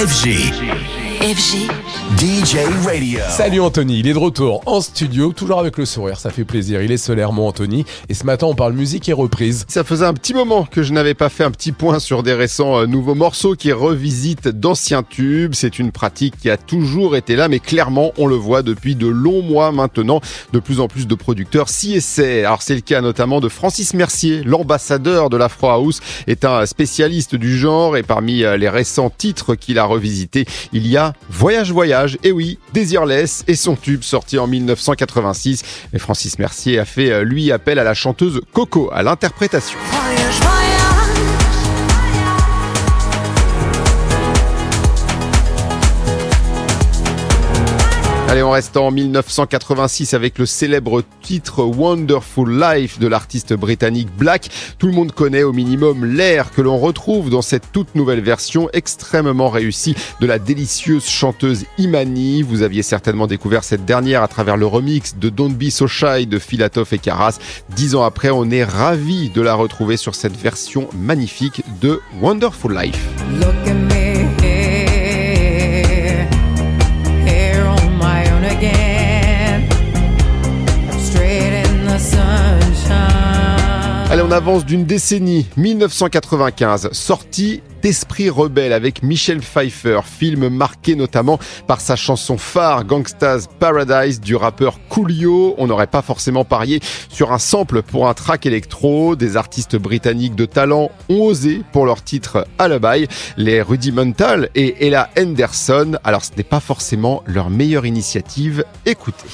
FG. FG. DJ Radio. Salut Anthony, il est de retour en studio, toujours avec le sourire, ça fait plaisir. Il est solaire, mon Anthony. Et ce matin, on parle musique et reprise. Ça faisait un petit moment que je n'avais pas fait un petit point sur des récents euh, nouveaux morceaux qui revisitent d'anciens tubes. C'est une pratique qui a toujours été là, mais clairement, on le voit depuis de longs mois maintenant. De plus en plus de producteurs s'y essaient. Alors, c'est le cas notamment de Francis Mercier, l'ambassadeur de l'Afro House, est un spécialiste du genre et parmi euh, les récents titres qu'il a revisités, il y a Voyage Voyage, et oui, Desireless et son tube sorti en 1986. Et Francis Mercier a fait euh, lui appel à la chanteuse Coco à l'interprétation. Allez, on reste en 1986 avec le célèbre titre Wonderful Life de l'artiste britannique Black. Tout le monde connaît au minimum l'air que l'on retrouve dans cette toute nouvelle version extrêmement réussie de la délicieuse chanteuse Imani. Vous aviez certainement découvert cette dernière à travers le remix de Don't Be So Shy de Filatov et Karas. Dix ans après, on est ravi de la retrouver sur cette version magnifique de Wonderful Life. Allez, on avance d'une décennie, 1995, sortie d'Esprit rebelle avec Michel Pfeiffer, film marqué notamment par sa chanson phare Gangsta's Paradise du rappeur Coolio. On n'aurait pas forcément parié sur un sample pour un track électro. Des artistes britanniques de talent ont osé pour leur titre Alibi. Les Rudimental et Ella Henderson. Alors ce n'est pas forcément leur meilleure initiative. Écoutez.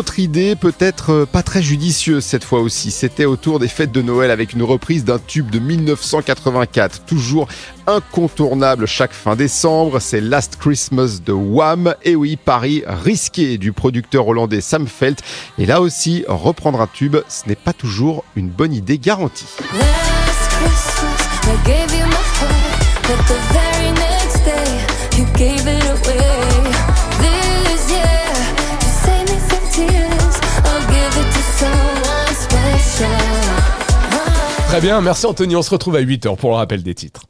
Autre idée, peut-être euh, pas très judicieuse cette fois aussi, c'était autour des fêtes de Noël avec une reprise d'un tube de 1984, toujours incontournable chaque fin décembre, c'est Last Christmas de Wham. Et oui, Paris risqué du producteur hollandais Sam Felt. Et là aussi, reprendre un tube, ce n'est pas toujours une bonne idée garantie. Très bien, merci Anthony, on se retrouve à 8h pour le rappel des titres.